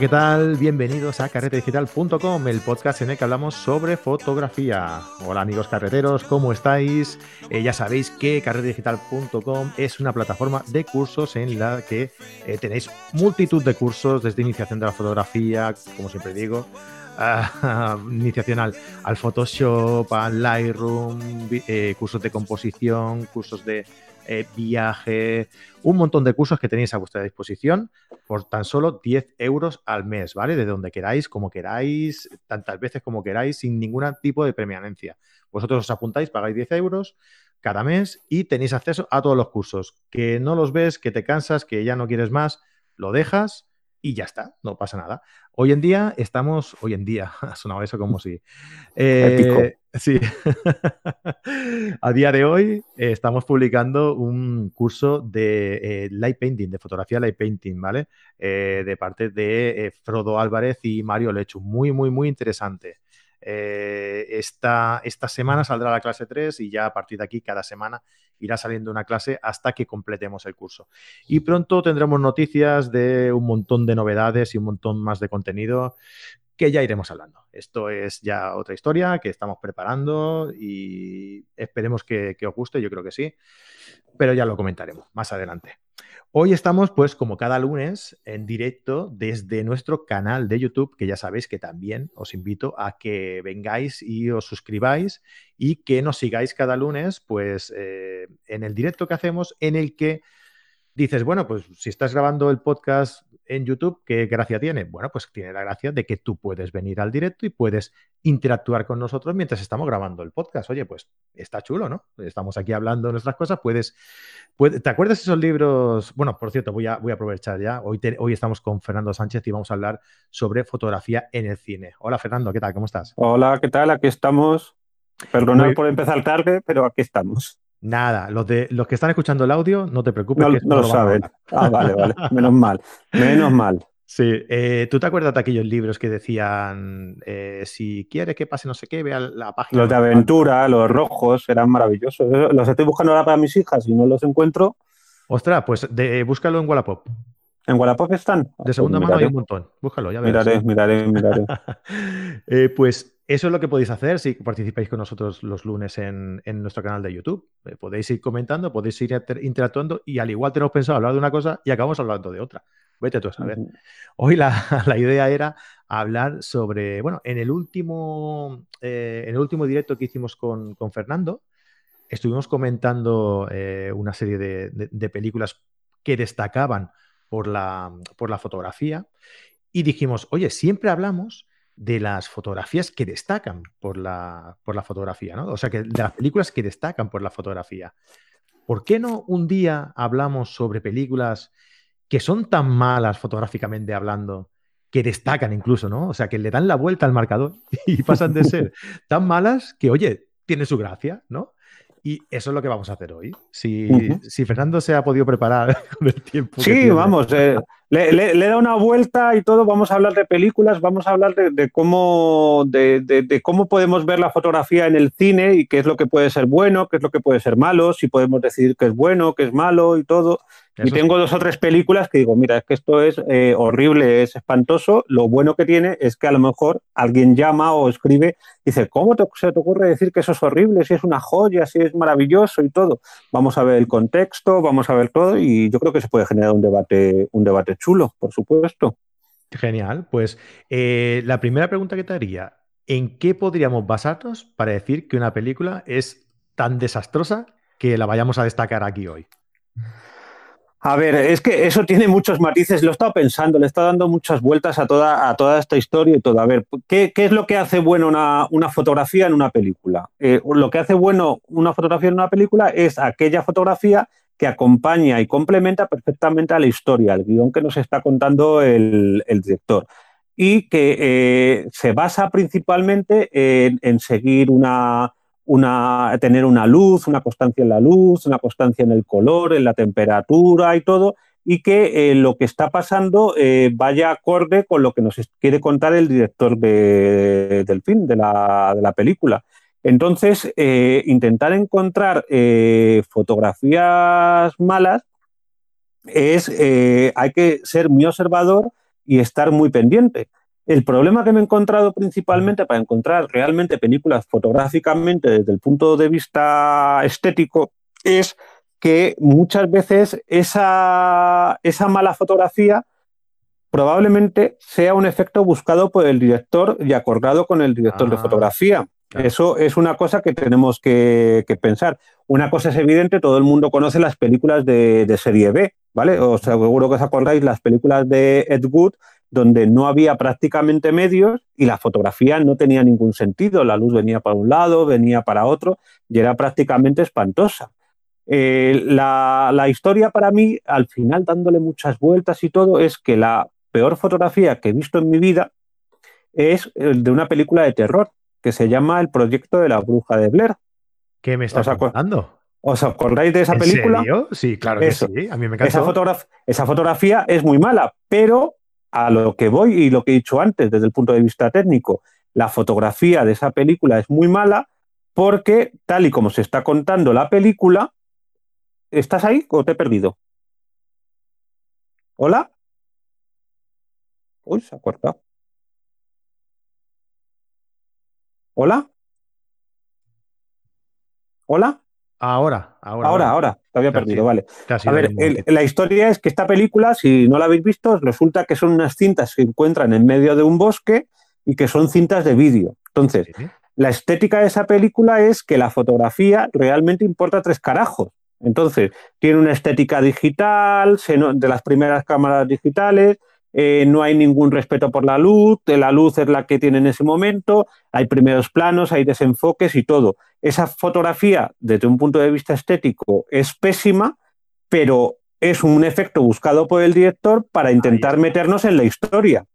¿qué tal? Bienvenidos a carretedigital.com, el podcast en el que hablamos sobre fotografía. Hola amigos carreteros, ¿cómo estáis? Eh, ya sabéis que carretedigital.com es una plataforma de cursos en la que eh, tenéis multitud de cursos desde iniciación de la fotografía, como siempre digo, iniciación al, Photoshop, al Lightroom, eh, cursos de composición, cursos de eh, viaje, un montón de cursos que tenéis a vuestra disposición por tan solo 10 euros al mes, ¿vale? De donde queráis, como queráis, tantas veces como queráis, sin ningún tipo de permanencia. Vosotros os apuntáis, pagáis 10 euros cada mes y tenéis acceso a todos los cursos. Que no los ves, que te cansas, que ya no quieres más, lo dejas y ya está, no pasa nada. Hoy en día estamos, hoy en día, ha sonado eso como si... Eh, sí, a día de hoy eh, estamos publicando un curso de eh, light painting, de fotografía light painting, ¿vale? de parte de Frodo Álvarez y Mario Lechu. Muy, muy, muy interesante. Esta, esta semana saldrá la clase 3 y ya a partir de aquí cada semana irá saliendo una clase hasta que completemos el curso. Y pronto tendremos noticias de un montón de novedades y un montón más de contenido que ya iremos hablando. Esto es ya otra historia que estamos preparando y esperemos que, que os guste, yo creo que sí, pero ya lo comentaremos más adelante. Hoy estamos, pues, como cada lunes, en directo desde nuestro canal de YouTube, que ya sabéis que también os invito a que vengáis y os suscribáis y que nos sigáis cada lunes, pues, eh, en el directo que hacemos, en el que dices, bueno, pues si estás grabando el podcast en YouTube, ¿qué gracia tiene? Bueno, pues tiene la gracia de que tú puedes venir al directo y puedes interactuar con nosotros mientras estamos grabando el podcast. Oye, pues está chulo, ¿no? Estamos aquí hablando de nuestras cosas, puedes... ¿Te acuerdas de esos libros? Bueno, por cierto, voy a, voy a aprovechar ya. Hoy, hoy estamos con Fernando Sánchez y vamos a hablar sobre fotografía en el cine. Hola, Fernando, ¿qué tal? ¿Cómo estás? Hola, ¿qué tal? Aquí estamos. Perdonad por empezar tarde, pero aquí estamos. Nada, los, de, los que están escuchando el audio, no te preocupes. No, lo, saben. Ah, vale, vale. Menos mal. Menos mal. Sí, eh, ¿tú te acuerdas de aquellos libros que decían, eh, si quieres que pase no sé qué, vea la página? Los de aventura, los rojos, eran maravillosos. Los estoy buscando ahora para mis hijas y no los encuentro. Ostras, pues de, búscalo en Wallapop. ¿En Wallapop están? De segunda pues mano hay un montón. Búscalo, ya verás. Miraré, miraré, miraré. Eh, pues eso es lo que podéis hacer si participáis con nosotros los lunes en, nuestro canal de YouTube. Eh, podéis ir comentando, podéis ir interactuando y al igual tenemos pensado hablar de una cosa y acabamos hablando de otra. Vete tú a saber. Hoy la, idea era hablar sobre, bueno, en el último, eh, en el último directo que hicimos con, Fernando, estuvimos comentando eh, una serie de, películas que destacaban por la, por la fotografía y dijimos, oye, siempre hablamos de las fotografías que destacan por la, por la fotografía, ¿no? O sea, que de las películas que destacan por la fotografía. ¿Por qué no un día hablamos sobre películas que son tan malas fotográficamente hablando, que destacan incluso, ¿no? O sea, que le dan la vuelta al marcador y pasan de ser tan malas que, oye, tiene su gracia, ¿no? Y eso es lo que vamos a hacer hoy. Si, si Fernando se ha podido preparar con el tiempo. Sí, vamos, eh, le, le, da una vuelta y todo. Vamos a hablar de películas, vamos a hablar de, cómo, de, de, cómo podemos ver la fotografía en el cine y qué es lo que puede ser bueno, qué es lo que puede ser malo, si podemos decidir qué es bueno, qué es malo y todo y tengo dos o tres películas que digo, mira, es que esto es eh, horrible, es espantoso. Lo bueno que tiene es que a lo mejor alguien llama o escribe y dice, ¿cómo se te ocurre decir que eso es horrible? Si es una joya, si es maravilloso y todo. Vamos a ver el contexto, vamos a ver todo y yo creo que se puede generar un debate, un debate chulo, por supuesto. Genial. Pues eh, la primera pregunta que te haría, ¿en qué podríamos basarnos para decir que una película es tan desastrosa que la vayamos a destacar aquí hoy? A ver, es que eso tiene muchos matices, lo he estado pensando, le he estado dando muchas vueltas a toda, a toda esta historia y todo. A ver, ¿qué, es lo que hace bueno una, fotografía en una película? Eh, lo que hace bueno una fotografía en una película es aquella fotografía que acompaña y complementa perfectamente a la historia, al guion que nos está contando el, director. Y que eh, se basa principalmente en seguir una, una, tener una luz, una constancia en la luz, una constancia en el color, en la temperatura y todo, y que eh, lo que está pasando eh, vaya acorde con lo que nos quiere contar el director del film, de la, película. Entonces, eh, intentar encontrar fotografías malas es, hay que ser muy observador y estar muy pendiente. El problema que me he encontrado principalmente para encontrar realmente películas fotográficamente desde el punto de vista estético es que muchas veces esa, esa mala fotografía probablemente sea un efecto buscado por el director y acordado con el director de ah, Eso es una cosa que tenemos que, pensar. Una cosa es evidente, todo el mundo conoce las películas de, serie B, ¿vale? Os seguro que os acordáis las películas de Ed Wood, donde no había prácticamente medios y la fotografía no tenía ningún sentido. La luz venía para un lado, venía para otro y era prácticamente espantosa. Eh, la, la, historia para mí, al final dándole muchas vueltas y todo, es que la peor fotografía que he visto en mi vida es de una película de terror que se llama El proyecto de la bruja de Blair. ¿Qué me estás contando? ¿Os acordáis de esa película? Sí, claro que sí. A mí me encanta. esa fotografía es muy mala, pero a lo que voy y lo que he dicho antes desde el punto de vista técnico, la fotografía de esa película es muy mala porque, tal y como se está contando la película, ¿estás ahí o te he perdido? ¿Hola? Uy, se ha cortado. ¿Hola? ¿Hola? Ahora, ahora. Ahora, ahora, te había perdido, vale. a ver, la historia es que esta película, si no la habéis visto, resulta que son unas cintas que se encuentran en medio de un bosque y que son cintas de vídeo. Entonces, la estética de esa película es que la fotografía realmente importa tres carajos. Entonces, tiene una estética digital, de las primeras cámaras digitales, eh, no hay ningún respeto por la luz, la luz es la que tiene en ese momento, hay primeros planos, hay desenfoques y todo. Esa fotografía, desde un punto de vista estético, es pésima, pero es un efecto buscado por el director para intentar meternos en la historia.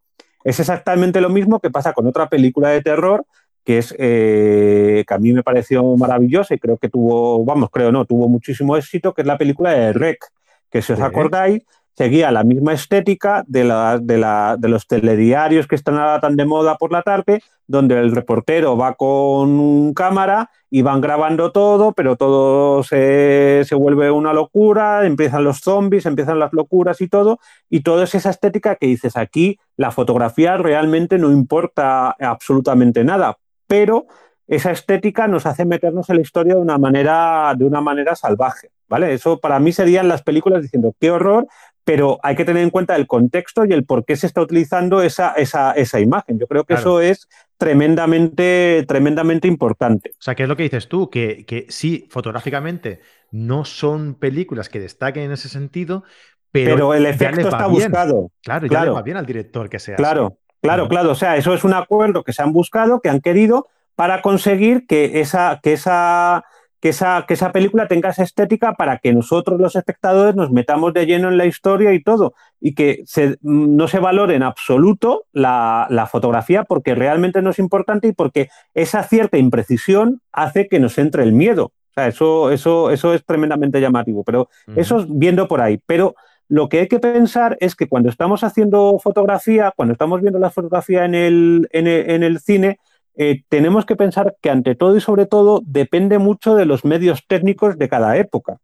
Es exactamente lo mismo que pasa con otra película de terror que es eh, que a mí me pareció maravillosa y creo que tuvo, vamos, creo no, tuvo muchísimo éxito, que es la película de Rec, que si os acordáis, seguía la misma estética de, de, los telediarios que están ahora tan de moda por la tarde, donde el reportero va con cámara y van grabando todo, pero todo se, se, vuelve una locura, empiezan los zombies, empiezan las locuras y todo, y todo es esa estética que dices aquí, la fotografía realmente no importa absolutamente nada, pero esa estética nos hace meternos en la historia de una manera, de una manera salvaje. ¿Vale? Eso para mí serían las películas diciendo qué horror, pero hay que tener en cuenta el contexto y el por qué se está utilizando esa, esa, esa imagen. Yo creo que eso es tremendamente, tremendamente importante. O sea, ¿qué es lo que dices tú? Que, que sí, fotográficamente no son películas que destaquen en ese sentido, pero, el efecto está buscado. Claro, ya le va bien al director que sea. Claro, claro, claro. O sea, eso es un acuerdo que se han buscado, que han querido para conseguir que esa, que esa que esa, que esa película tenga esa estética para que nosotros los espectadores nos metamos de lleno en la historia y todo, y que no se valore en absoluto la, fotografía porque realmente no es importante y porque esa cierta imprecisión hace que nos entre el miedo. O sea, eso, eso, eso es tremendamente llamativo, pero eso es viendo por ahí. Pero lo que hay que pensar es que cuando estamos haciendo fotografía, cuando estamos viendo la fotografía en el, en el cine, eh, tenemos que pensar que ante todo y sobre todo depende mucho de los medios técnicos de cada época.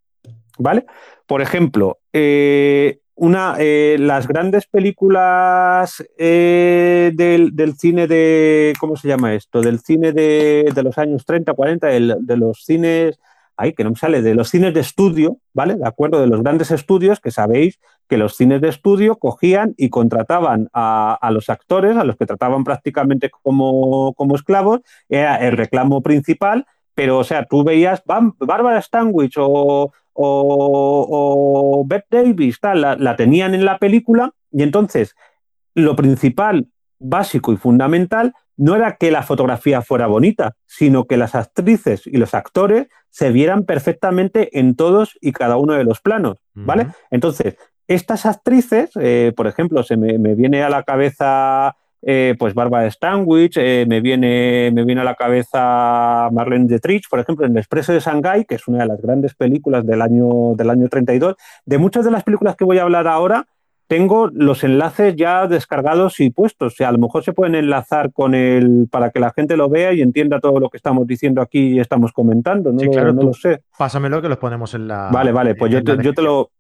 ¿Vale? Por ejemplo, eh, una, eh, las grandes películas del, cine de, ¿cómo se llama esto? Del cine de, los años 30, 40, de los cines ay, que no me sale, de los cines de estudio, ¿vale? De acuerdo, de los grandes estudios, que sabéis que los cines de estudio cogían y contrataban a, los actores, a los que trataban prácticamente como, esclavos, era el reclamo principal, pero, o sea, tú veías Bárbara Stanwich o, o, Beth Davis, tal, la tenían en la película, y entonces lo principal, básico y fundamental no era que la fotografía fuera bonita, sino que las actrices y los actores se vieran perfectamente en todos y cada uno de los planos, ¿vale? Entonces, estas actrices, eh, por ejemplo, se me, viene a la cabeza eh, pues Barbara Stanwich, eh, me, viene, me viene a la cabeza Marlene Dietrich, por ejemplo, en El Expreso de Shanghái, que es una de las grandes películas del año, del año 32. De muchas de las películas que voy a hablar ahora, tengo los enlaces ya descargados y puestos. O sea, a lo mejor se pueden enlazar con el para que la gente lo vea y entienda todo lo que estamos diciendo aquí y estamos comentando. No, sí, claro, no lo sé. Pásamelo que los ponemos en la. Vale, vale, pues yo te, yo te, lo.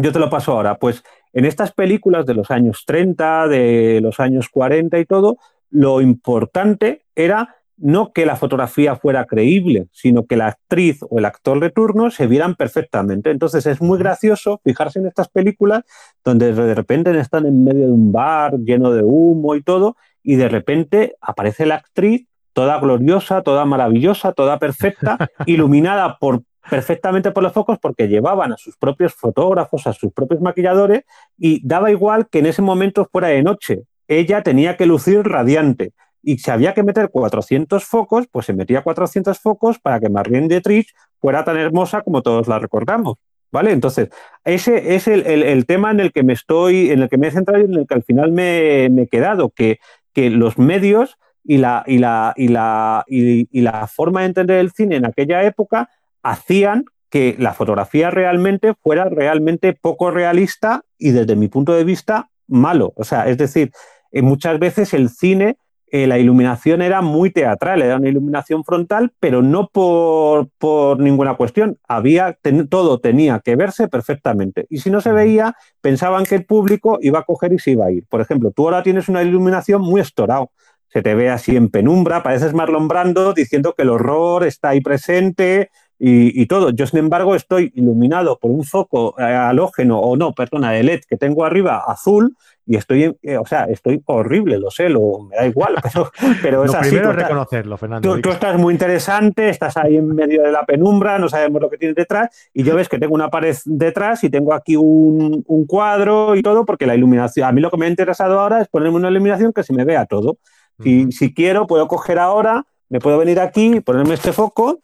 Yo te lo paso ahora. Pues en estas películas de los años 30, de los años 40 y todo, lo importante era no que la fotografía fuera creíble, sino que la actriz o el actor de turno se vieran perfectamente. Entonces es muy gracioso fijarse en estas películas donde de repente están en medio de un bar lleno de humo y todo, y de repente aparece la actriz toda gloriosa, toda maravillosa, toda perfecta, iluminada por perfectamente por los focos porque llevaban a sus propios fotógrafos, a sus propios maquilladores y daba igual que en ese momento fuera de noche. Ella tenía que lucir radiante y si había que meter 400 focos, pues se metía 400 focos para que Marlene Dietrich fuera tan hermosa como todos la recordamos. ¿Vale? Entonces, ese es el, tema en el que me estoy, en el que me he centrado y en el que al final me, he quedado, que, que los medios y la, y, la, y, la, y, la forma de entender el cine en aquella época hacían que la fotografía realmente fuera realmente poco realista y desde mi punto de vista malo. O sea, es decir, eh, muchas veces el cine eh, la iluminación era muy teatral, era una iluminación frontal, pero no por, por ninguna cuestión. Había, todo tenía que verse perfectamente. Y si no se veía, pensaban que el público iba a coger y se iba a ir. Por ejemplo, tú ahora tienes una iluminación muy estorado. Se te ve así en penumbra, pareces Marlon Brando diciendo que el horror está ahí presente, y, todo. Yo, sin embargo, estoy iluminado por un foco eh, halógeno, o no, perdona, de LED que tengo arriba azul, y estoy, eh, o sea, estoy horrible, lo sé, lo, me da igual, pero, pero es así. Primero reconocerlo, Fernando. Tú, estás muy interesante, estás ahí en medio de la penumbra, no sabemos lo que tienes detrás, y yo ves que tengo una pared detrás y tengo aquí un, un cuadro y todo, porque la iluminación, a mí lo que me ha interesado ahora es ponerme una iluminación que se me vea todo. Y si quiero, puedo coger ahora, me puedo venir aquí, ponerme este foco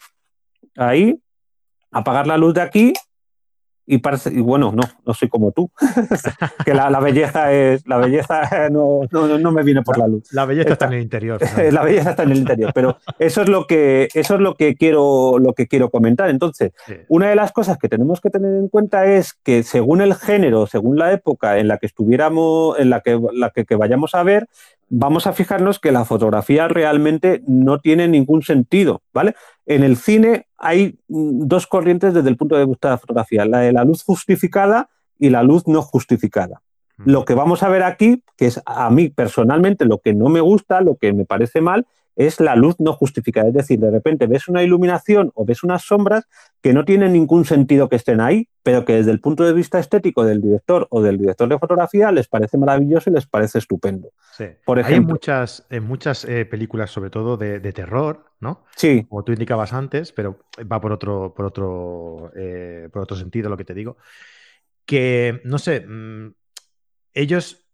ahí, apagar la luz de aquí y, parece, y bueno, no, no soy como tú, que la, belleza es, la belleza no, no, me viene por la luz. La belleza está, en el interior. la belleza está en el interior, pero eso es lo que, eso es lo que quiero, lo que quiero comentar. Entonces, una de las cosas que tenemos que tener en cuenta es que según el género, según la época en la que estuviéramos, en la que, la que vayamos a ver, vamos a fijarnos que la fotografía realmente no tiene ningún sentido, ¿vale? En el cine hay mm, dos corrientes desde el punto de vista de la fotografía, la de la luz justificada y la luz no justificada. Lo que vamos a ver aquí, que es a mí personalmente lo que no me gusta, lo que me parece mal, es la luz no justificada. Es decir, de repente ves una iluminación o ves unas sombras que no tienen ningún sentido que estén ahí, pero que desde el punto de vista estético del director o del director de fotografía les parece maravilloso y les parece estupendo. Por ejemplo, Hay muchas, en muchas eh, películas, sobre todo de, terror, ¿no? Sí. Como tú indicabas antes, pero va por otro, por otro, eh, por otro sentido lo que te digo. Que, no sé, mm, ellos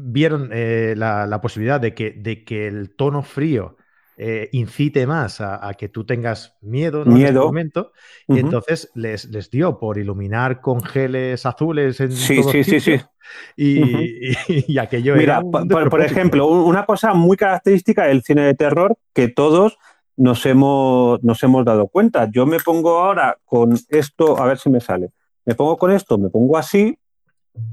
vieron eh, la, posibilidad de que, de que el tono frío eh, incite más a, que tú tengas miedo, en ese momento, y entonces les, les, dio por iluminar con geles azules en sí, sí, sí, sí. Y, aquello Mira, por, por, ejemplo, una cosa muy característica del cine de terror que todos nos hemos, nos hemos dado cuenta. Yo me pongo ahora con esto, a ver si me sale. Me pongo con esto, me pongo así,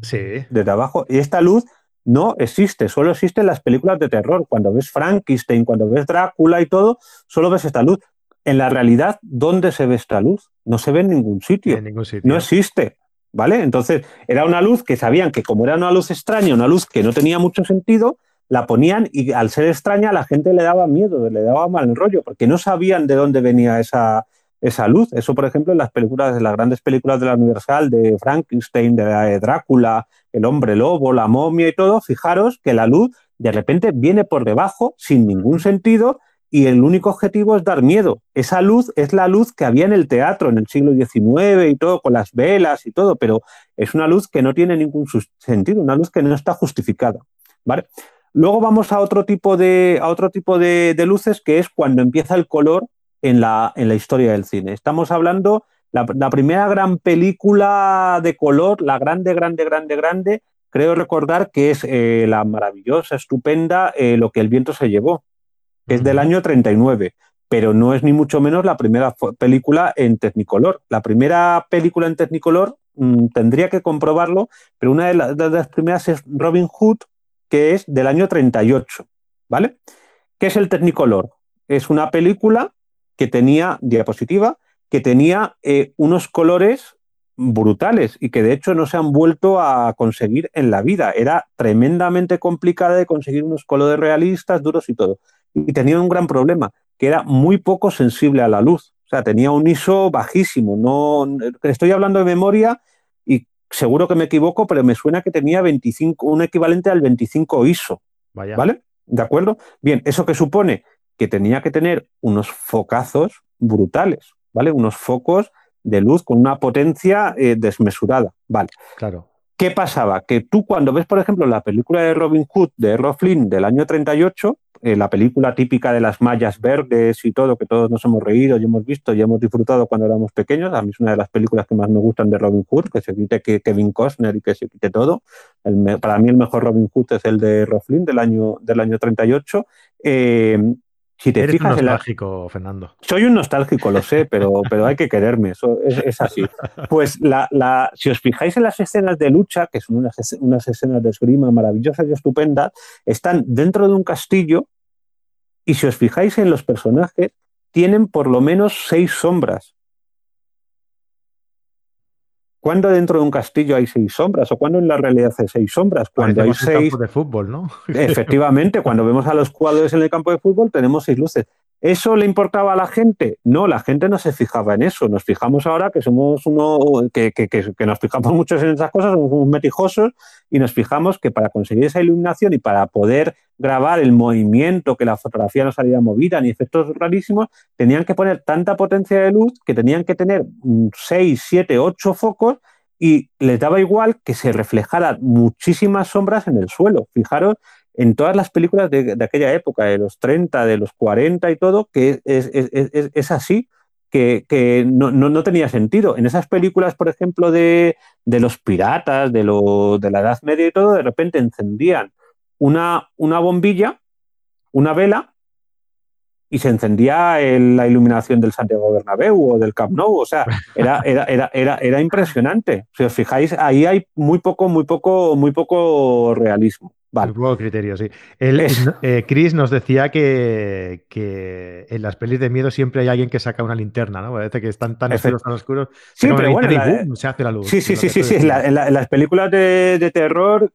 sí. desde abajo, y esta luz no existe, solo existe en las películas de terror. Cuando ves Frankenstein, cuando ves Drácula y todo, solo ves esta luz. En la realidad, ¿dónde se ve esta luz? No se ve en ningún sitio. En ningún sitio. No existe. ¿Vale? Entonces, era una luz que sabían que como era una luz extraña, una luz que no tenía mucho sentido, la ponían y al ser extraña la gente le daba miedo, le daba mal rollo, porque no sabían de dónde venía esa, esa luz. Eso, por ejemplo, en las películas, en las grandes películas de la Universal, de Frankenstein, de Drácula, el hombre lobo, la momia y todo, fijaros que la luz de repente viene por debajo sin ningún sentido y el único objetivo es dar miedo. Esa luz es la luz que había en el teatro en el siglo XIX y todo, con las velas y todo, pero es una luz que no tiene ningún sentido, una luz que no está justificada. ¿vale? Luego vamos a otro tipo de, a otro tipo de luces, que es cuando empieza el color en la, en la historia del cine. Estamos hablando, la, la, primera gran película de color, la grande, grande, grande, grande, creo recordar que es eh, la maravillosa, estupenda eh, Lo que el viento se llevó, que es del año 39, pero no es ni mucho menos la primera película en Technicolor. La primera película en Technicolor mm, tendría que comprobarlo, pero una de, de, las primeras es Robin Hood, que es del año 38, ¿vale? ¿Qué es el Technicolor? Es una película que tenía diapositiva, que tenía eh, unos colores brutales y que de hecho no se han vuelto a conseguir en la vida. Era tremendamente complicada de conseguir unos colores realistas, duros y todo. Y tenía un gran problema, que era muy poco sensible a la luz. O sea, tenía un ISO bajísimo. No, estoy hablando de memoria y seguro que me equivoco, pero me suena que tenía 25, un equivalente al 25 ISO. ¿Vale? ¿De acuerdo? Bien, ¿eso que supone? Que tenía que tener unos focazos brutales, ¿vale? Unos focos de luz con una potencia eh, desmesurada. Vale. Claro. ¿Qué pasaba? Que tú cuando ves, por ejemplo, la película de Robin Hood de Errol Flynn del año 38, eh, la película típica de las mallas verdes y todo, que todos nos hemos reído y hemos visto y hemos disfrutado cuando éramos pequeños, a mí es una de las películas que más me gustan de Robin Hood, que se quite Kevin Costner y que se quite todo. para mí el mejor Robin Hood es el de Errol Flynn del año, del año 38. Si te Eres un nostálgico, Fernando. Soy un nostálgico, lo sé, pero, pero hay que quererme, eso es, así. Pues la, si os fijáis en las escenas de lucha, que son unas, unas escenas de esgrima maravillosas y estupendas, están dentro de un castillo y si os fijáis en los personajes, tienen por lo menos seis sombras. ¿Cuándo dentro de un castillo hay seis sombras? ¿O cuándo en la realidad hay seis sombras? Cuando hay seis. campo de fútbol, ¿no? Efectivamente, cuando vemos a los jugadores en el campo de fútbol, tenemos seis luces. ¿Eso le importaba a la gente? No, la gente no se fijaba en eso. Nos fijamos ahora que somos uno, que, que, nos fijamos mucho en esas cosas, somos metijosos y nos fijamos que para conseguir esa iluminación y para poder grabar el movimiento, que la fotografía no saliera movida ni efectos rarísimos, tenían que poner tanta potencia de luz que tenían que tener 6, 7, 8 focos y les daba igual que se reflejaran muchísimas sombras en el suelo. Fijaros en todas las películas de, aquella época, de los 30, de los 40 y todo, que es, así, que, no, tenía sentido. En esas películas, por ejemplo, de, los piratas, de, de la Edad Media y todo, de repente encendían una, una bombilla, una vela, y se encendía la iluminación del Santiago Bernabéu o del Camp Nou. O sea, era, era, era, era, era impresionante. Si os fijáis, ahí hay muy poco, muy poco, muy poco realismo. Vale. Un criterio, sí. Eh, Chris nos decía que, que, en las pelis de miedo siempre hay alguien que saca una linterna, ¿no? Parece que están tan oscuros, tan oscuros. Sí, pero bueno, se hace la luz. Sí, sí, sí, sí, sí. En, las películas de, terror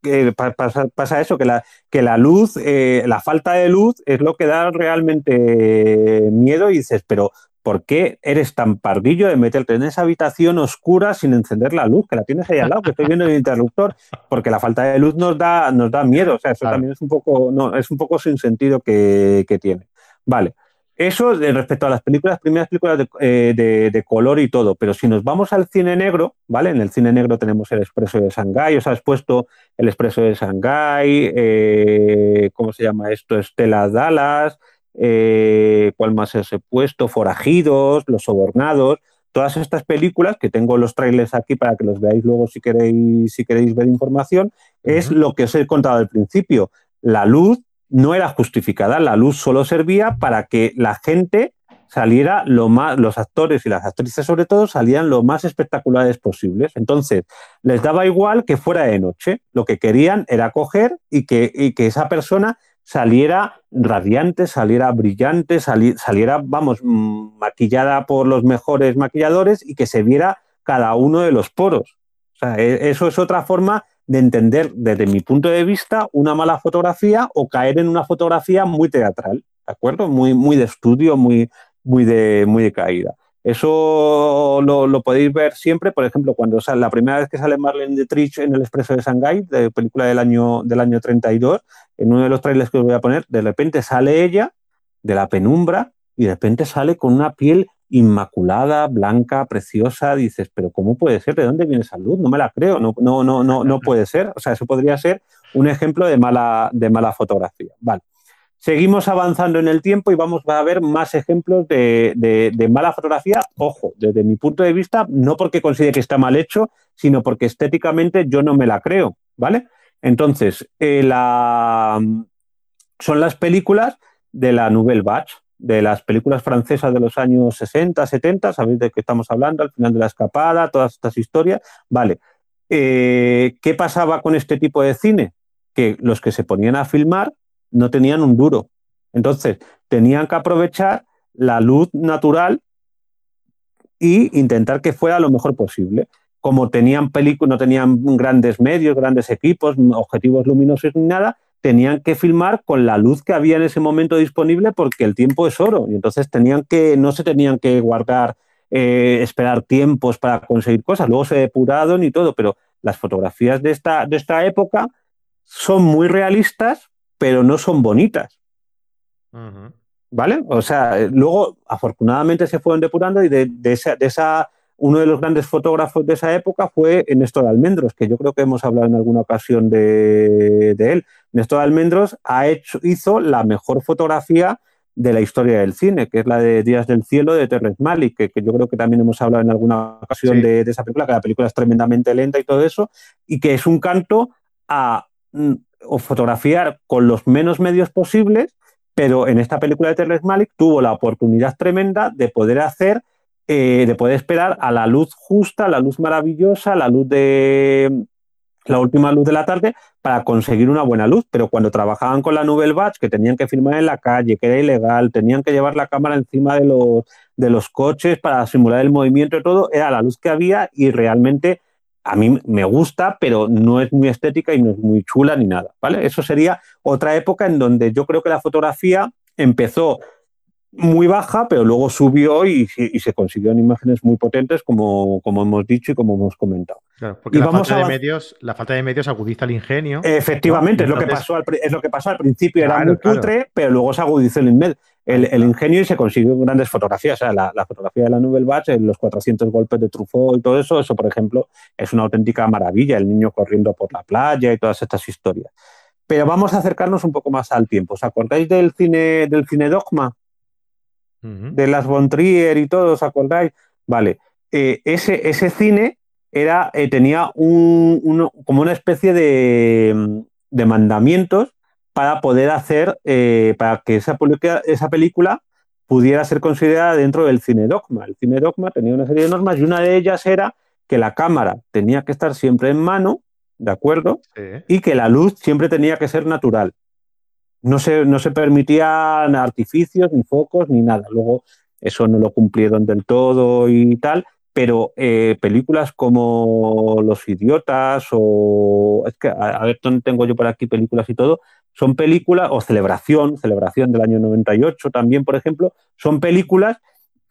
pasa, eso, que la, que la luz, eh, la falta de luz es lo que da realmente miedo y dices, pero ¿por qué eres tan pardillo de meterte en esa habitación oscura sin encender la luz? Que la tienes ahí al lado, que estoy viendo el interruptor, porque la falta de luz nos da, nos da miedo. O sea, eso también es un poco, no, es un poco sin sentido que, tiene. Vale. Eso respecto a las películas, primeras películas eh, de, color y todo, pero si nos vamos al cine negro, ¿vale? En el cine negro tenemos el Expreso de Shanghái, os has puesto el Expreso de Shanghái, eh, ¿cómo se llama esto? Estela Dallas, eh, ¿cuál más he puesto? Forajidos, Los Sobornados, todas estas películas, que tengo los trailers aquí para que los veáis luego si queréis, si queréis ver información, es lo que os he contado al principio. La luz no era justificada, la luz solo servía para que la gente saliera lo más, los actores y las actrices sobre todo salían lo más espectaculares posibles. Entonces, les daba igual que fuera de noche, lo que querían era coger y que, y que esa persona saliera radiante, saliera brillante, saliera, vamos, mm, maquillada por los mejores maquilladores y que se viera cada uno de los poros. O sea, e, eso es otra forma de entender desde mi punto de vista una mala fotografía o caer en una fotografía muy teatral, ¿de acuerdo? Muy, muy de estudio, muy, muy, de, muy de caída. Eso lo, podéis ver siempre, por ejemplo, cuando sale, la primera vez que sale Marlene Dietrich en El Expreso de Shanghái, de película del año, del año 32, en uno de los trailers que os voy a poner, de repente sale ella de la penumbra y de repente sale con una piel inmaculada, blanca, preciosa, dices, pero ¿cómo puede ser? ¿De dónde viene esa luz? No me la creo, no, no, no, no, no puede ser. O sea, eso podría ser un ejemplo de mala, de mala fotografía. Vale. Seguimos avanzando en el tiempo y vamos a ver más ejemplos de, mala fotografía. Ojo, desde mi punto de vista, no porque considere que está mal hecho, sino porque estéticamente yo no me la creo, ¿vale? Entonces, eh, son las películas de la Nouvelle Vague, de las películas francesas de los años 60, 70, sabéis de qué estamos hablando, al final de la escapada, todas estas historias. Vale, eh, ¿qué pasaba con este tipo de cine? Que los que se ponían a filmar no tenían un duro. Entonces, tenían que aprovechar la luz natural e intentar que fuera lo mejor posible. como tenían películas, no tenían grandes medios, grandes equipos, objetivos luminosos ni nada, tenían que filmar con la luz que había en ese momento disponible porque el tiempo es oro y entonces tenían que, no se tenían que guardar, eh, esperar tiempos para conseguir cosas, luego se depuraron y todo, pero las fotografías de esta, de esta época son muy realistas, pero no son bonitas. ¿Vale? O sea, luego afortunadamente se fueron depurando y de, de esa uno de los grandes fotógrafos de esa época fue Néstor Almendros, que yo creo que hemos hablado en alguna ocasión de, él. Néstor Almendros ha hecho, hizo la mejor fotografía de la historia del cine, que es la de Días del Cielo de Terrence Malick, que, yo creo que también hemos hablado en alguna ocasión de, esa película, que la película es tremendamente lenta y todo eso, y que es un canto a mm, fotografiar con los menos medios posibles, pero en esta película de Terrence Malick tuvo la oportunidad tremenda de poder hacer eh, de poder esperar a la luz justa, la luz maravillosa, la luz de la última luz de la tarde para conseguir una buena luz, pero cuando trabajaban con la Nubel Batch, que tenían que filmar en la calle, que era ilegal, tenían que llevar la cámara encima de los, de los coches para simular el movimiento y todo, era la luz que había y realmente a mí me gusta, pero no es muy estética y no es muy chula ni nada, ¿vale? Eso sería otra época en donde yo creo que la fotografía empezó muy baja, pero luego subió y, se consiguieron imágenes muy potentes, como, como hemos dicho y como hemos comentado. porque la, falta de medios, la falta de medios agudiza el ingenio. Efectivamente, es, lo que pasó al, es lo que pasó al principio, era muy cutre, pero luego se agudizó el, el, ingenio y se consiguió grandes fotografías. O sea, la, fotografía de la Nouvelle Batch, los 400 golpes de Truffaut y todo eso, eso, por ejemplo, es una auténtica maravilla. El niño corriendo por la playa y todas estas historias. Pero vamos a acercarnos un poco más al tiempo. ¿Os acordáis del cine, del cine Dogma? de las von Trier y todo, ¿os acordáis? Vale, eh, ese, ese cine era, eh, tenía un, como una especie de, de, mandamientos para poder hacer, eh, para que esa, esa película pudiera ser considerada dentro del cine dogma. El cine dogma tenía una serie de normas y una de ellas era que la cámara tenía que estar siempre en mano, ¿de acuerdo? Y que la luz siempre tenía que ser natural no se, no se permitían artificios, ni focos, ni nada. Luego eso no lo cumplieron del todo y tal, pero eh, películas como Los Idiotas o... Es que, a, ver, tengo yo por aquí películas y todo? Son películas, o Celebración, Celebración del año 98 también, por ejemplo, son películas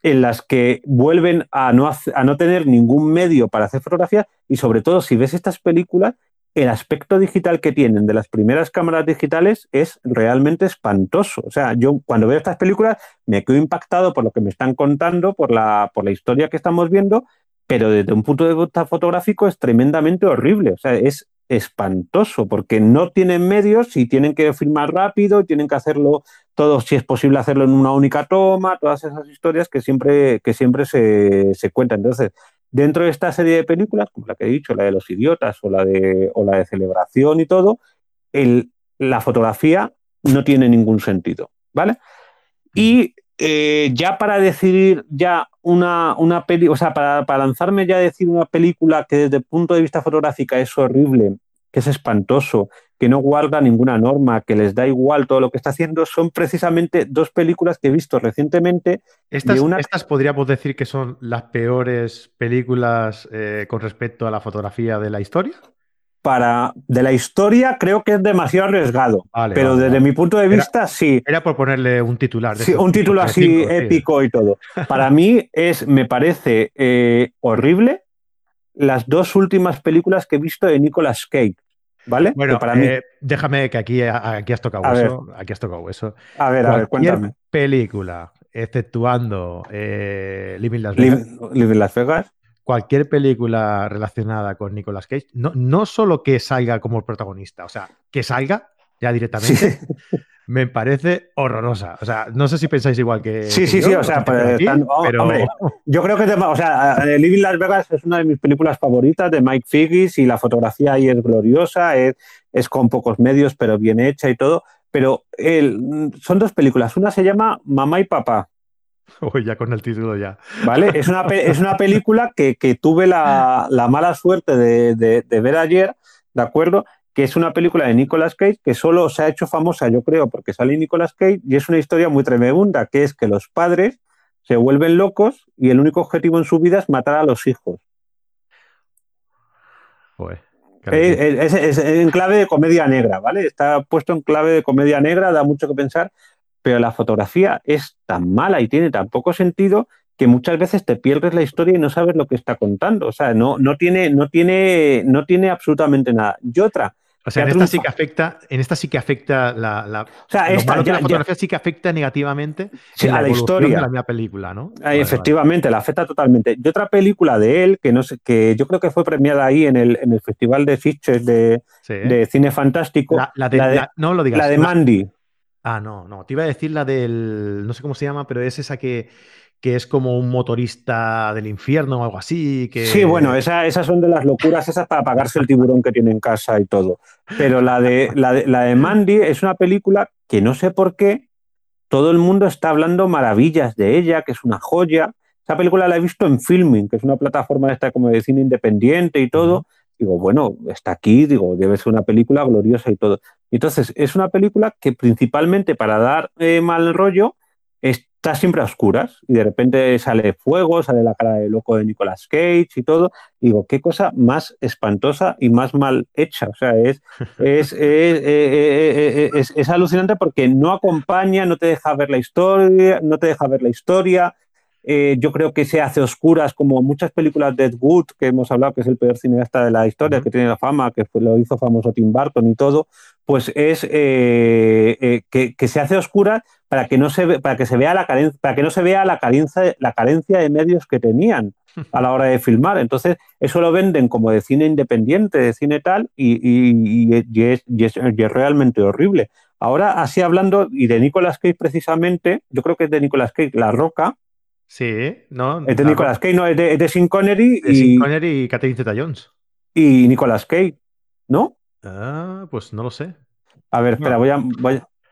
en las que vuelven a no, a no tener ningún medio para hacer fotografías y sobre todo si ves estas películas el aspecto digital que tienen de las primeras cámaras digitales es realmente espantoso. O sea, yo cuando veo estas películas me quedo impactado por lo que me están contando, por la, por la historia que estamos viendo, pero desde un punto de vista fotográfico es tremendamente horrible. O sea, es espantoso porque no tienen medios y tienen que filmar rápido, y tienen que hacerlo todo, si es posible hacerlo en una única toma, todas esas historias que siempre, que siempre se, se cuentan. Entonces, Dentro de esta serie de películas, como la que he dicho, la de los idiotas o la de, o la de celebración y todo, el, la fotografía no tiene ningún sentido, ¿vale? Y eh, ya para decidir ya una, una película, o sea, para, para, lanzarme ya a decir una película que desde el punto de vista fotográfico es horrible, que es espantoso, que no guarda ninguna norma, que les da igual todo lo que está haciendo, son precisamente dos películas que he visto recientemente. Estas, estas podríamos decir que son las peores películas eh, con respecto a la fotografía de la historia. Para de la historia creo que es demasiado arriesgado, pero desde mi punto de vista sí. Era por ponerle un titular. sí, un título así épico y todo. Para mí es, me parece eh, horrible las dos últimas películas que he visto de Nicolas Cage. ¿Vale? Bueno, para mí... Eh, déjame que aquí, aquí has tocado eso. Aquí has tocado eso. A ver, a ver, cuéntame. película, exceptuando eh, Living Las Vegas. Living Las Vegas. Cualquier película relacionada con Nicolas Cage, no, no solo que salga como protagonista, o sea, que salga ya directamente, me parece horrorosa. O sea, no sé si pensáis igual que. Sí, sí, sí, o sea, pues, oh, pero... Hombre, yo creo que, o sea, eh, Living Las Vegas es una de mis películas favoritas de Mike Figgis y la fotografía ahí es gloriosa, es, es con pocos medios, pero bien hecha y todo. Pero son dos películas. Una se llama Mamá y Papá. Uy, ya con el título ya. ¿Vale? Es una, es una película que, que tuve la, la, mala suerte de, de, de ver ayer, ¿de acuerdo? que es una película de Nicolas Cage que solo se ha hecho famosa, yo creo, porque sale Nicolas Cage y es una historia muy tremenda, que es que los padres se vuelven locos y el único objetivo en su vida es matar a los hijos. es, en clave de comedia negra, ¿vale? Está puesto en clave de comedia negra, da mucho que pensar, pero la fotografía es tan mala y tiene tan poco sentido que muchas veces te pierdes la historia y no sabes lo que está contando. O sea, no, no, tiene, no, tiene, no tiene absolutamente nada. Y otra, o sea, en esta, sí que afecta, en esta sí que afecta la, o sea, esta, la fotografía sí que afecta negativamente a la, historia de la misma película, ¿no? efectivamente, la afecta totalmente. Y otra película de él que no sé, que yo creo que fue premiada ahí en el, en el Festival de Sitges de, de, cine fantástico. La, de, no lo digas. La de Mandy. Ah, no, no. Te iba a decir la del, no sé cómo se llama, pero es esa que que es como un motorista del infierno o algo así. Que... Sí, bueno, esas son de las locuras esas para pagarse el tiburón que tiene en casa y todo. Pero la de, la de, la de Mandy es una película que no sé por qué todo el mundo está hablando maravillas de ella, que es una joya. Esa película la he visto en Filming, que es una plataforma esta como de cine independiente y todo. Digo, bueno, está aquí, digo, debe ser una película gloriosa y todo. Entonces, es una película que principalmente para dar eh, mal rollo está siempre a oscuras y de repente sale fuego, sale la cara de loco de Nicolas Cage y todo. digo, qué cosa más espantosa y más mal hecha. O sea, es, es, es, es, alucinante porque no acompaña, no te deja ver la historia, no te deja ver la historia. Eh, yo creo que se hace oscuras como muchas películas de Ed Wood, que hemos hablado que es el peor cineasta de la historia, que tiene la fama, que lo hizo famoso Tim Burton y todo, pues es eh, eh, que, que, se hace oscura para que no se para que se vea la carencia, para que no se vea la carencia, la carencia de medios que tenían a la hora de filmar. Entonces, eso lo venden como de cine independiente, de cine tal, y, es, realmente horrible. Ahora, así hablando, y de Nicolas Cage precisamente, yo creo que es de Nicolas Cage, La Roca. Sí, ¿no? Es de Nicolas Cage, no, es de, es Sin Connery. De y, Connery y Catherine Zeta-Jones. Y Nicolas Cage, ¿no? Ah, pues no lo sé. A ver, espera, voy a,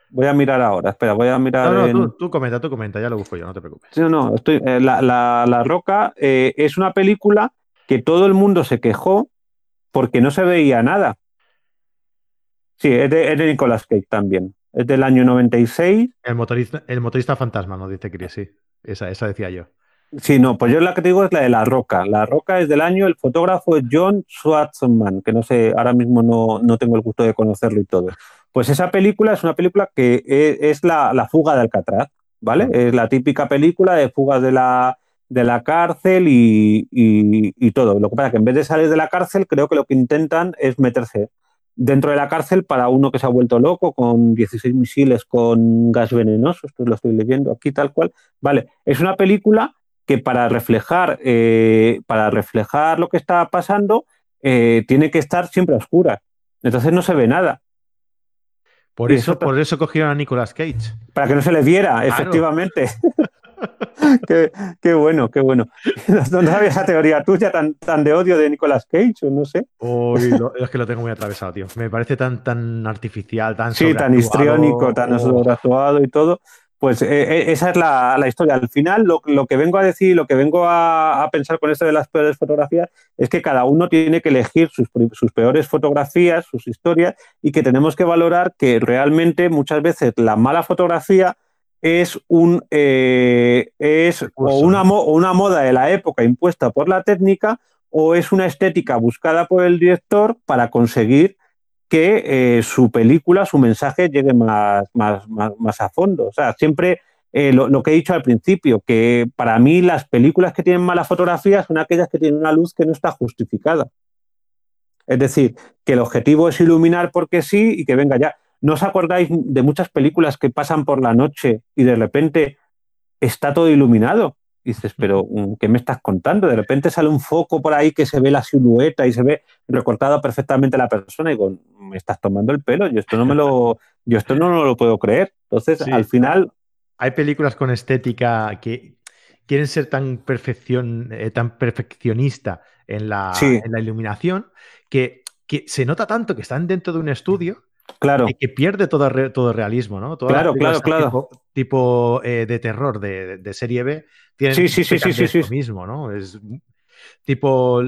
Voy a mirar ahora, espera, voy a mirar. No, no, tú, comenta, tú comenta, ya lo busco yo, no te preocupes. No, no, estoy, eh, la, Roca eh, es una película que todo el mundo se quejó porque no se veía nada. Sí, es de, Nicolas Cage también. Es del año 96. El motorista, el motorista fantasma, ¿no? Dice Chris, sí. Esa, esa decía yo. Sí, no, pues yo la que te digo es la de La Roca. La Roca es del año, el fotógrafo es John Schwartzman, que no sé, ahora mismo no, no tengo el gusto de conocerlo y todo. Pues esa película es una película que e, es, la, fuga de Alcatraz, ¿vale? Es la típica película de fugas de la, de la cárcel y, todo. Lo que pasa es que en vez de salir de la cárcel, creo que lo que intentan es meterse dentro de la cárcel para uno que se ha vuelto loco con 16 misiles con gas venenoso. Esto lo estoy leyendo aquí tal cual. Vale, es una película que para reflejar, eh, para reflejar lo que está pasando eh, tiene que estar siempre a oscuras. Entonces no se ve nada. Por eso, por eso cogieron a Nicolas Cage. Para que no se les viera, efectivamente. qué, bueno, qué bueno. ¿Dónde sabía esa teoría tuya tan, tan de odio de Nicolas Cage? O no sé. es que lo tengo muy atravesado, tío. Me parece tan, tan artificial, tan Sí, tan histriónico, tan sobreactuado y todo. Pues eh, eh, esa es la, historia. Al final, lo, que vengo a decir, lo que vengo a, pensar con esto de las peores fotografías, es que cada uno tiene que elegir sus, peores fotografías, sus historias, y que tenemos que valorar que realmente muchas veces la mala fotografía es, un, eh, es o una, o una moda de la época impuesta por la técnica o es una estética buscada por el director para conseguir que eh, su película, su mensaje llegue más, más, más, a fondo. O sea, siempre eh, lo, que he dicho al principio, que para mí las películas que tienen mala fotografía son aquellas que tienen una luz que no está justificada. Es decir, que el objetivo es iluminar porque sí y que venga ya. ¿No os acordáis de muchas películas que pasan por la noche y de repente está todo iluminado? Dices, pero mm, ¿qué me estás contando? De repente sale un foco por ahí que se ve la silueta y se ve recortada perfectamente la persona. Y digo, me estás tomando el pelo, yo esto no me lo, yo esto no, lo puedo creer. Entonces, al final... Hay películas con estética que quieren ser tan, perfección, eh, tan perfeccionista en la, en la iluminación que, que se nota tanto que están dentro de un estudio Claro. Que pierde todo, todo realismo, ¿no? claro, claro, claro. Tipo, eh, de terror de, de, serie B. Tienen sí, sí, sí, sí, sí, mismo, ¿no? Es tipo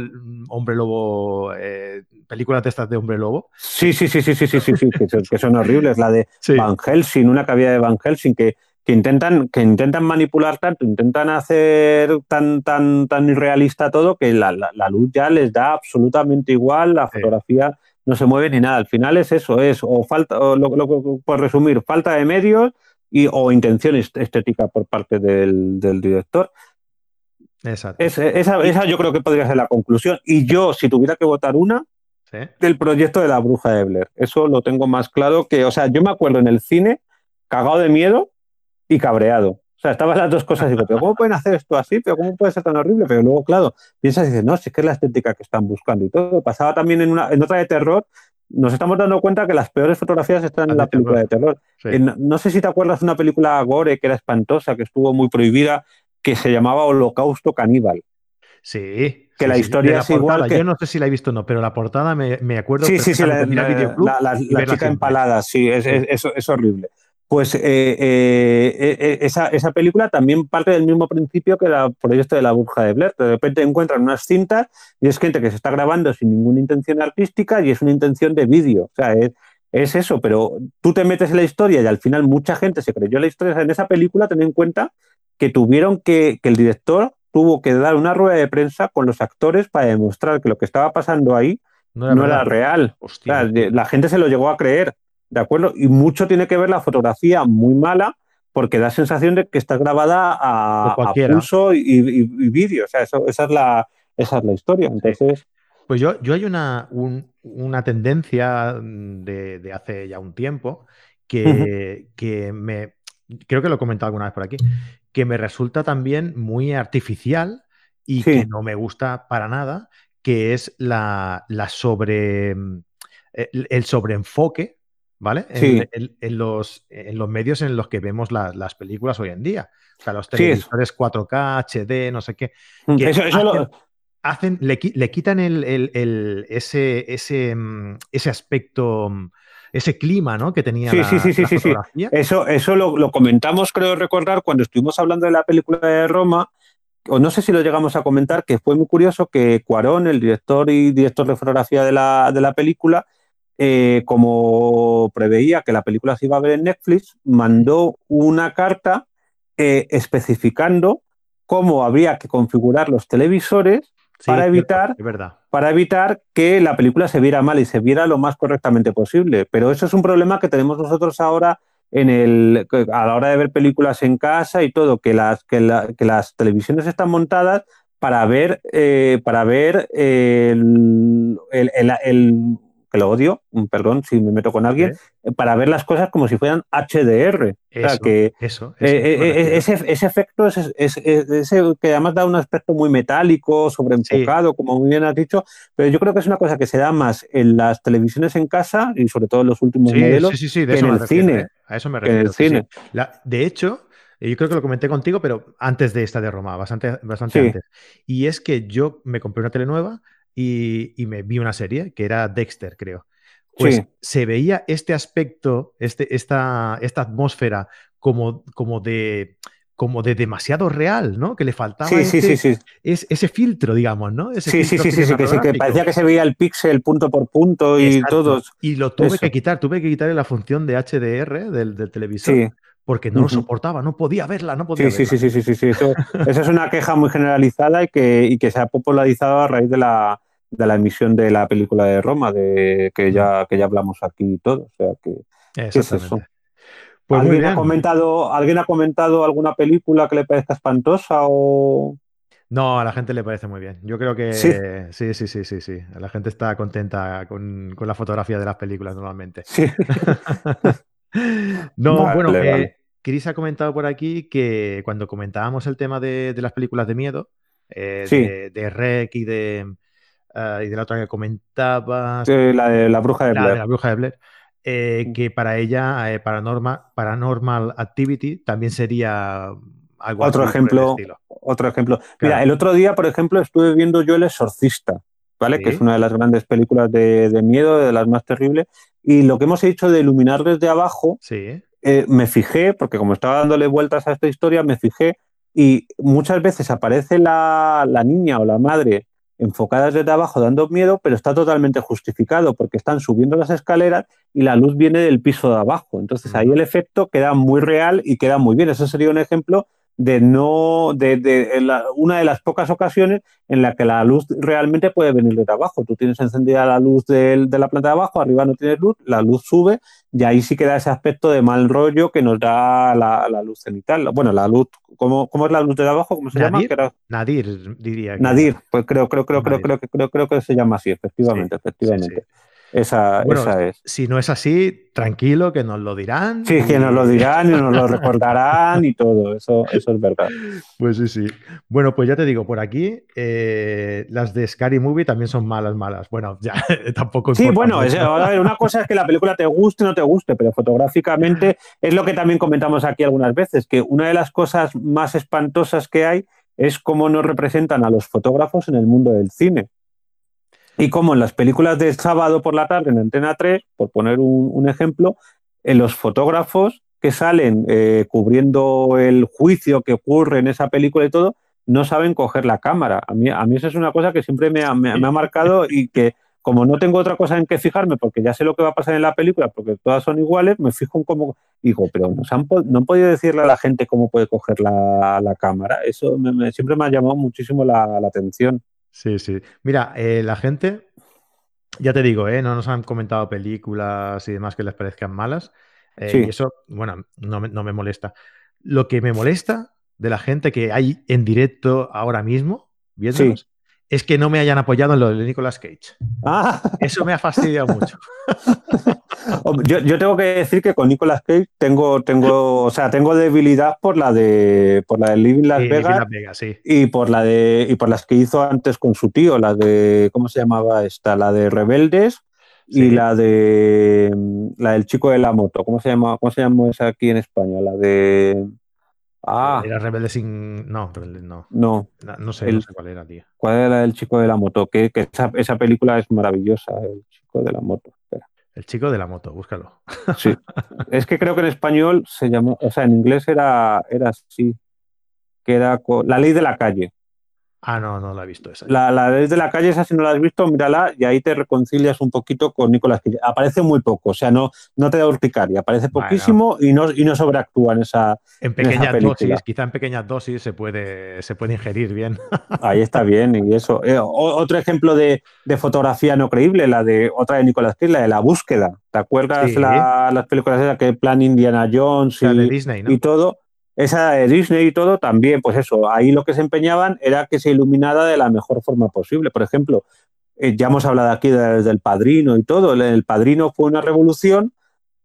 Hombre Lobo, eh, películas de estas de Hombre Lobo. Sí, sí, sí, sí, sí, sí, sí, sí que, son, horribles. La de Van Helsing, una cabida de Van Helsing que, que intentan, que intentan manipular tanto, intentan hacer tan, tan, tan irrealista todo que la, luz ya les da absolutamente igual, la fotografía no se mueve ni nada. Al final es eso, es o falta, lo, por resumir, falta de medios y, o intención estética por parte del, director. Exacto. esa, yo creo que podría ser la conclusión. Y yo, si tuviera que votar una, del proyecto de la bruja de Blair. Eso lo tengo más claro que, o sea, yo me acuerdo en el cine, cagado de miedo, y cabreado. O sea, estaban las dos cosas y digo, pero ¿cómo pueden hacer esto así? ¿Pero cómo puede ser tan horrible? Pero luego, claro, piensas y dices, no, si es que es la estética que están buscando y todo. Pasaba también en, una, en otra de terror, nos estamos dando cuenta que las peores fotografías están en la película de terror. no sé si te acuerdas de una película gore que era espantosa, que estuvo muy prohibida, que se llamaba Holocausto Caníbal. Sí. Que la historia es igual. Yo no sé si la he visto o no, pero la portada me, me acuerdo. Sí, sí, sí, la, la, chica empalada, sí, es, es, es horrible pues eh, eh, eh, esa, esa, película también parte del mismo principio que el proyecto de la burja de Blair. De repente encuentran unas cintas y es gente que se está grabando sin ninguna intención artística y es una intención de vídeo. O sea, es, eso, pero tú te metes en la historia y al final mucha gente se creyó la historia. en esa película ten en cuenta que tuvieron que, que el director tuvo que dar una rueda de prensa con los actores para demostrar que lo que estaba pasando ahí no era, real. la gente se lo llegó a creer. ¿De acuerdo? Y mucho tiene que ver la fotografía muy mala porque da sensación de que está grabada a, pulso y, vídeo. O sea, eso, esa, es la, esa es la historia. Entonces... Pues yo, yo hay una, una tendencia de, hace ya un tiempo que, que me, creo que lo he comentado alguna vez por aquí, que me resulta también muy artificial y que no me gusta para nada, que es la, la sobre, el sobreenfoque ¿vale? En, los, en, los, medios en los que vemos las películas hoy en día. O sea, los televisores 4K, HD, no sé qué. Mm, eso, hacen, le, le, quitan el, ese, ese, mm, ese aspecto mm, ese clima ¿no? que tenía sí, sí, sí, sí, sí, Eso, eso lo, lo, comentamos, creo recordar, cuando estuvimos hablando de la película de Roma, o no sé si lo llegamos a comentar, que fue muy curioso que Cuarón, el director y director de fotografía de la, de la película, eh, como preveía que la película se iba a ver en Netflix, mandó una carta eh, especificando cómo habría que configurar los televisores para, evitar, para evitar que la película se viera mal y se viera lo más correctamente posible. Pero eso es un problema que tenemos nosotros ahora en el, a la hora de ver películas en casa y todo, que las, que, las televisiones están montadas para ver, eh, para ver el, que lo odio, perdón si me meto con alguien, eh, para ver las cosas como si fueran HDR. Eso, o sea, que eso, eh, eh, ese, ese, efecto es, ese que además da un aspecto muy metálico, sobreenfocado, como muy bien has dicho, pero yo creo que es una cosa que se da más en las televisiones en casa y sobre todo en los últimos modelos que en el cine. A eso me refiero. cine. de hecho, yo creo que lo comenté contigo, pero antes de esta de Roma, bastante, bastante antes. Y es que yo me compré una tele nueva, y, me vi una serie que era Dexter, creo. Pues se veía este aspecto, este, esta, esta atmósfera como, como de como de demasiado real, ¿no? Que le faltaba ese, ese, filtro, digamos, ¿no? sí, sí, sí, sí, que, parecía que se veía el píxel punto por punto y todo. Y lo tuve que quitar, tuve que quitarle la función de HDR del, del televisor. Porque no lo soportaba, no podía verla, no podía sí, verla. Sí, sí, sí, sí, sí. Eso, esa es una queja muy generalizada y que, y que se ha popularizado a raíz de la, de la emisión de la película de Roma, de que ya, que ya hablamos aquí todos. O sea que, ¿qué es eso? Pues ¿Alguien, ha comentado, ¿Alguien ha comentado alguna película que le parezca espantosa o...? No, a la gente le parece muy bien. Yo creo que sí, sí, sí, sí, sí. sí. La gente está contenta con, la fotografía de las películas normalmente. Sí. no, bueno, eh, Chris ha comentado por aquí que cuando comentábamos el tema de, las películas de miedo, eh, de, de, Rec y de, Ah, y de la otra que comentabas. la de la bruja de Blair. La, bruja de Blair. Eh, que para ella, eh, paranormal, paranormal Activity también sería algo otro ejemplo otro ejemplo mira el otro día por ejemplo estuve viendo yo el exorcista vale que es una de las grandes películas de, miedo de las más terribles y lo que hemos hecho de iluminar desde abajo sí. Eh, me fijé porque como estaba dándole vueltas a esta historia me fijé y muchas veces aparece la, la niña o la madre enfocadas desde abajo dando miedo, pero está totalmente justificado porque están subiendo las escaleras y la luz viene del piso de abajo. Entonces ahí el efecto queda muy real y queda muy bien. Ese sería un ejemplo de no de, de, una de las pocas ocasiones en la que la luz realmente puede venir de abajo. Tú tienes encendida la luz de, de, la planta de abajo, arriba no tienes luz, la luz sube y ahí sí queda ese aspecto de mal rollo que nos da la, la luz cenital. Bueno, la luz, ¿cómo, ¿cómo, es la luz de abajo? ¿Cómo se Nadir, llama? Nadir, diría. Que Nadir, pues creo, creo, creo, creo, creo, creo, creo que se llama así, efectivamente, sí, efectivamente. Sí, sí. Esa, bueno, esa, es. Si no es así, tranquilo, que nos lo dirán. Sí, y... que nos lo dirán y nos lo recordarán y todo, eso, eso es verdad. Pues sí, sí. Bueno, pues ya te digo, por aquí eh, las de Scary Movie también son malas, malas. Bueno, ya tampoco. Sí, bueno, es, a ver, una cosa es que la película te guste o no te guste, pero fotográficamente es lo que también comentamos aquí algunas veces, que una de las cosas más espantosas que hay es cómo nos representan a los fotógrafos en el mundo del cine. Y como en las películas de sábado por la tarde en Antena 3, por poner un, un ejemplo, en los fotógrafos que salen eh, cubriendo el juicio que ocurre en esa película y todo, no saben coger la cámara. A mí, a mí eso es una cosa que siempre me ha, me, me ha marcado y que como no tengo otra cosa en que fijarme, porque ya sé lo que va a pasar en la película, porque todas son iguales, me fijo en cómo. Digo, pero nos han, no han podido decirle a la gente cómo puede coger la, la cámara. Eso me, me, siempre me ha llamado muchísimo la, la atención. Sí, sí. Mira, eh, la gente, ya te digo, eh, no nos han comentado películas y demás que les parezcan malas. Eh, sí. Y eso, bueno, no me, no me, molesta. Lo que me molesta de la gente que hay en directo ahora mismo, viéndonos, sí. es que no me hayan apoyado en lo de Nicolas Cage. Ah. Eso me ha fastidiado mucho. Yo, yo, tengo que decir que con Nicolas Cage tengo, tengo, o sea, tengo debilidad por la de por la de Living Las Sí, Vegas Las Vegas, sí. y por la de y por las que hizo antes con su tío, la de ¿cómo se llamaba esta? La de Rebeldes y la de la del chico de la moto. ¿Cómo se llama? ¿Cómo se llama esa aquí en España? La de Ah, Era Rebelde sin. No, Rebelde no. no. Sé, El- no sé cuál era, tío. ¿Cuál era la del chico de la moto? Que, que esa, esa película es maravillosa, el chico de la moto. El chico de la moto, búscalo. Sí. es que creo que en español se llamó, o sea, en inglés era, era así, que era La ley de la calle. Ah, no, no la he visto esa. La, la ley de la calle, esa si no la has visto, mírala y ahí te reconcilias un poquito con Nicolás Cage. Aparece muy poco, o sea, no, no te da urticaria, aparece Bueno. poquísimo y, no, y no sobreactúa en esa... En pequeñas dosis, quizá en pequeñas dosis se puede, se puede ingerir bien. Ahí está bien y eso. Eh, otro ejemplo de, de fotografía no creíble, la de otra de Nicolás Cage, la de la búsqueda. ¿Te acuerdas Sí. la- las películas esas que plan Indiana Jones O sea, de y, Disney, ¿no? y todo? Esa de Disney y todo también, pues eso, ahí lo que se empeñaban era que se iluminara de la mejor forma posible. Por ejemplo, eh, ya hemos hablado aquí de- del padrino y todo. El, el padrino fue una revolución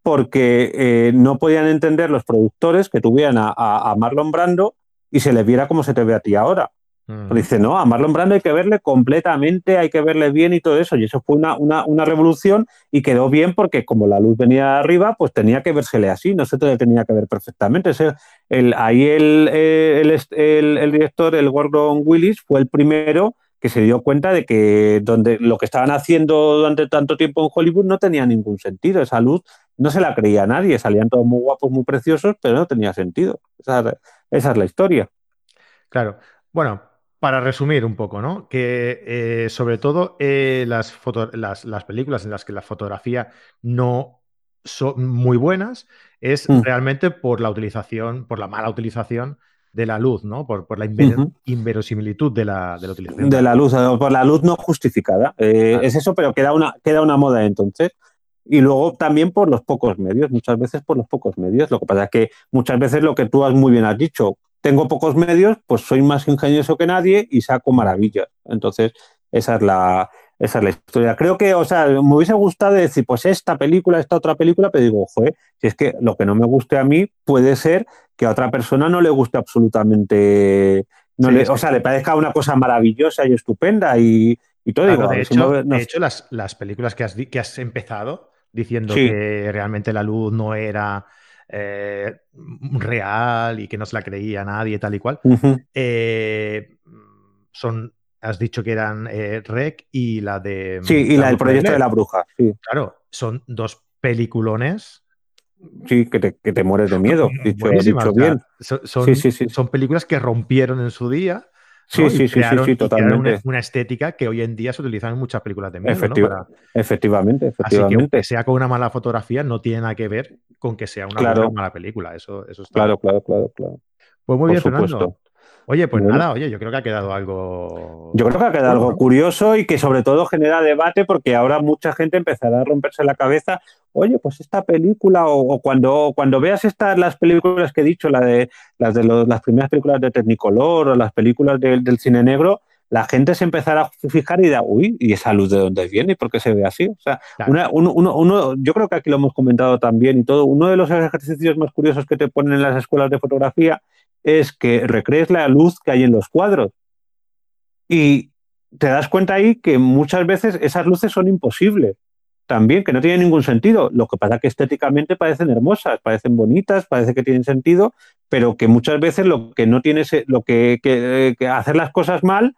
porque eh, no podían entender los productores que tuvieran a, a- a Marlon Brando y se le viera como se te ve a ti ahora. Mm. Dice, no, a Marlon Brando hay que verle completamente, hay que verle bien y todo eso. Y eso fue una, una, una revolución y quedó bien porque como la luz venía de arriba, pues tenía que vérsele así, no se te tenía que ver perfectamente. Ese- el, ahí el, eh, el, el- el director, el Gordon Willis, fue el primero que se dio cuenta de que donde lo que estaban haciendo durante tanto tiempo en Hollywood no tenía ningún sentido. Esa luz no se la creía nadie, salían todos muy guapos, muy preciosos, pero no tenía sentido. Esa, esa es la historia. Claro. Bueno, para resumir un poco, ¿no? Que eh, sobre todo eh, las, foto- las, las películas en las que la fotografía no son muy buenas es Mm. realmente por la utilización, por la mala utilización de la luz, ¿no? Por, por la inver- inverosimilitud de la, de la utilización. de la luz, por la luz no justificada. Eh, Claro. Es eso, pero queda una, queda una moda entonces. Y luego también por los pocos medios, muchas veces por los pocos medios. Lo que pasa es que muchas veces lo que tú has muy bien has dicho, tengo pocos medios, pues soy más ingenioso que nadie y saco maravillas. Entonces, esa es la, esa es la historia. Creo que, o sea, me hubiese gustado decir, pues esta película, esta otra película, pero digo, joder, si es que lo que no me guste a mí puede ser que a otra persona no le guste absolutamente no Sí, le, o sea, le parezca una cosa maravillosa y estupenda y, y todo. Claro, digo, de hecho, no- no- de hecho, las, las películas que has, que has empezado diciendo Sí. que realmente la luz no era eh, real y que no se la creía nadie tal y cual, eh, son, has dicho que eran eh, Rec y la de... Sí, y la del proyecto de la bruja, sí, Claro, son dos peliculones. sí, que te, que te mueres de miedo, dicho, buenísimas, dicho o sea, bien. son, son- Sí, sí, sí. son películas que rompieron en su día Sí, sí, sí, sí, totalmente. Una, estética que hoy en día se utiliza en muchas películas de miedo, Efectivamente, efectivamente. Así que, sea con una mala fotografía no tiene nada que ver con que sea una mala película. Eso, eso está Claro, claro, claro, claro. Pues muy bien, Fernando. Oye, pues nada, oye, yo creo que ha quedado algo. Yo creo que ha quedado algo curioso y que sobre todo genera debate porque ahora mucha gente empezará a romperse la cabeza. Oye, pues esta película, o, cuando, cuando veas estas las películas que he dicho, la de, las de las primeras películas de Technicolor o las películas del cine negro, la gente se empezará a fijar y dirá, uy, ¿y esa luz de dónde viene? ¿Y por qué se ve así? O sea, uno, yo creo que aquí lo hemos comentado también y todo, uno de los ejercicios más curiosos que te ponen en las escuelas de fotografía es que recrees la luz que hay en los cuadros. Y te das cuenta ahí que muchas veces esas luces son imposibles. También, que no tienen ningún sentido. Lo que pasa que estéticamente parecen hermosas, parecen bonitas, parece que tienen sentido, pero que muchas veces lo que no tiene, lo que, que hacer las cosas mal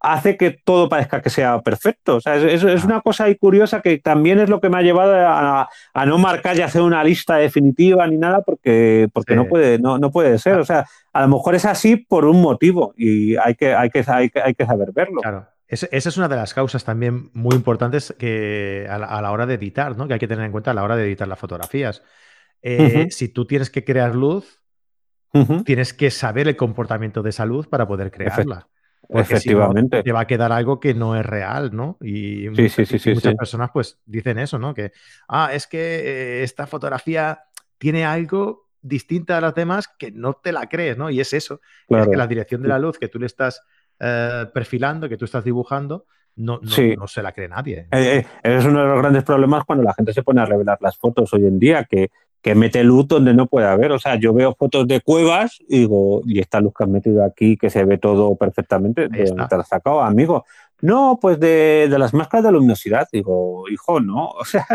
hace que todo parezca que sea perfecto. O sea, es, es, una cosa ahí curiosa que también es lo que me ha llevado a, no marcar y hacer una lista definitiva ni nada porque, porque no, puede, no, no, puede ser. O sea, a lo mejor es así por un motivo y hay que, hay que, hay que, saber verlo. Claro. esa es una de las causas también muy importantes que a la, hora de editar, ¿no? que hay que tener en cuenta a la hora de editar las fotografías. Eh, si tú tienes que crear luz, tienes que saber el comportamiento de esa luz para poder crearla. Efectivamente. te va a quedar algo que no es real, ¿no? Y muchas, personas pues dicen eso, ¿no? Que, ah, es que eh, esta fotografía tiene algo distinta a las demás que no te la crees, ¿no? Y es eso. Es que la dirección de la luz que tú le estás eh, perfilando, que tú estás dibujando, no, no, se la cree nadie. Eh, es uno de los grandes problemas cuando la gente se pone a revelar las fotos hoy en día, que que mete luz donde no puede haber. O sea, yo veo fotos de cuevas y digo, y esta luz que has metido aquí, que se ve todo perfectamente, ¿de dónde te la has sacado, amigo? No, pues de, de, las máscaras de luminosidad. Digo, hijo, no, o sea,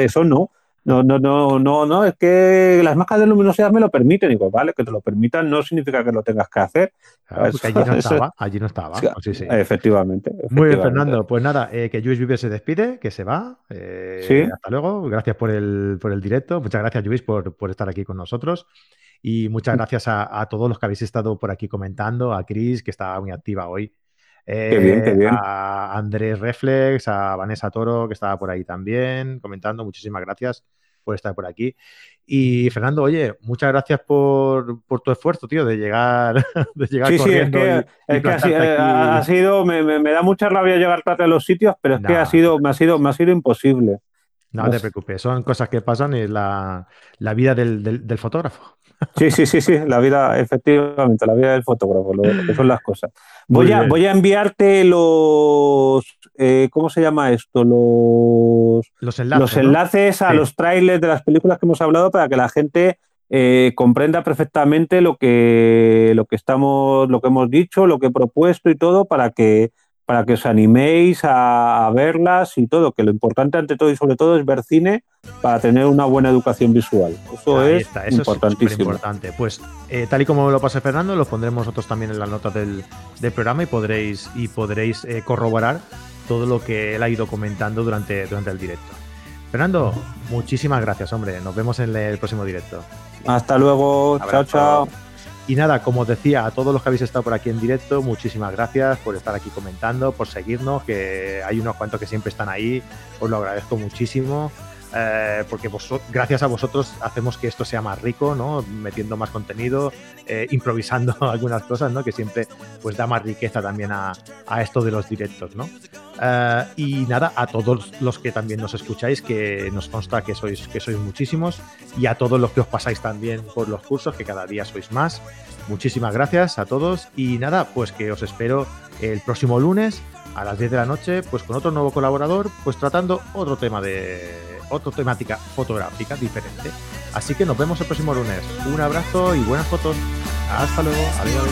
eso no. No, no, no, no, no, es que las marcas de luminosidad me lo permiten. Digo, vale, que te lo permitan no significa que lo tengas que hacer. allí no estaba, allí no estaba. Pues Efectivamente, Muy bien, Fernando. Pues nada, eh, que Luis Vive se despide, que se va. Eh, sí. Hasta luego. Gracias por el, por el directo. Muchas gracias, Luis, por, por estar aquí con nosotros. Y muchas mm. gracias a, todos los que habéis estado por aquí comentando, a Cris, que estaba muy activa hoy. Qué bien, qué bien. A Andrés Reflex, a Vanessa Toro, que estaba por ahí también comentando. Muchísimas gracias por estar por aquí. Y Fernando, oye, muchas gracias por, tu esfuerzo, tío, de llegar, de llegar sí, Sí, es que, ha, sido, me, da mucha rabia llegar tarde a los sitios, pero es que ha sido, me, ha sido, me ha sido imposible. No te preocupes, son cosas que pasan en la, vida del fotógrafo. Sí, sí, sí, sí, la vida, efectivamente, la vida del fotógrafo, lo, que son las cosas. Voy a, voy a enviarte los, eh, ¿cómo se llama esto? Los, los enlaces, los enlaces a los trailers de las películas que hemos hablado para que la gente eh, comprenda perfectamente lo que, lo que estamos, lo que hemos dicho, lo que he propuesto y todo para que para que os animéis a, verlas y todo, que lo importante ante todo y sobre todo es ver cine para tener una buena educación visual. Eso es importantísimo. importante. Pues eh, tal y como lo pase Fernando, lo pondremos nosotros también en las notas del, programa y podréis, y podréis eh, corroborar todo lo que él ha ido comentando durante, durante el directo. Fernando, muchísimas gracias, hombre. Nos vemos en el próximo directo. Hasta luego. Chao, chao. Y nada, como os decía, a todos los que habéis estado por aquí en directo, muchísimas gracias por estar aquí comentando, por seguirnos, que hay unos cuantos que siempre están ahí, os lo agradezco muchísimo. Eh, porque gracias a vosotros hacemos que esto sea más rico, ¿no? Metiendo más contenido, eh, improvisando algunas cosas, ¿no? Que siempre pues da más riqueza también a, esto de los directos, ¿no? Eh, y nada, a todos los que también nos escucháis, que nos consta que sois, que sois muchísimos, y a todos los que os pasáis también por los cursos, que cada día sois más. Muchísimas gracias a todos y nada, pues que os espero el próximo lunes a las 10 de la noche, pues con otro nuevo colaborador, pues tratando otro tema de otra temática fotográfica diferente. Así que nos vemos el próximo lunes. Un abrazo y buenas fotos. Hasta luego. Adiós.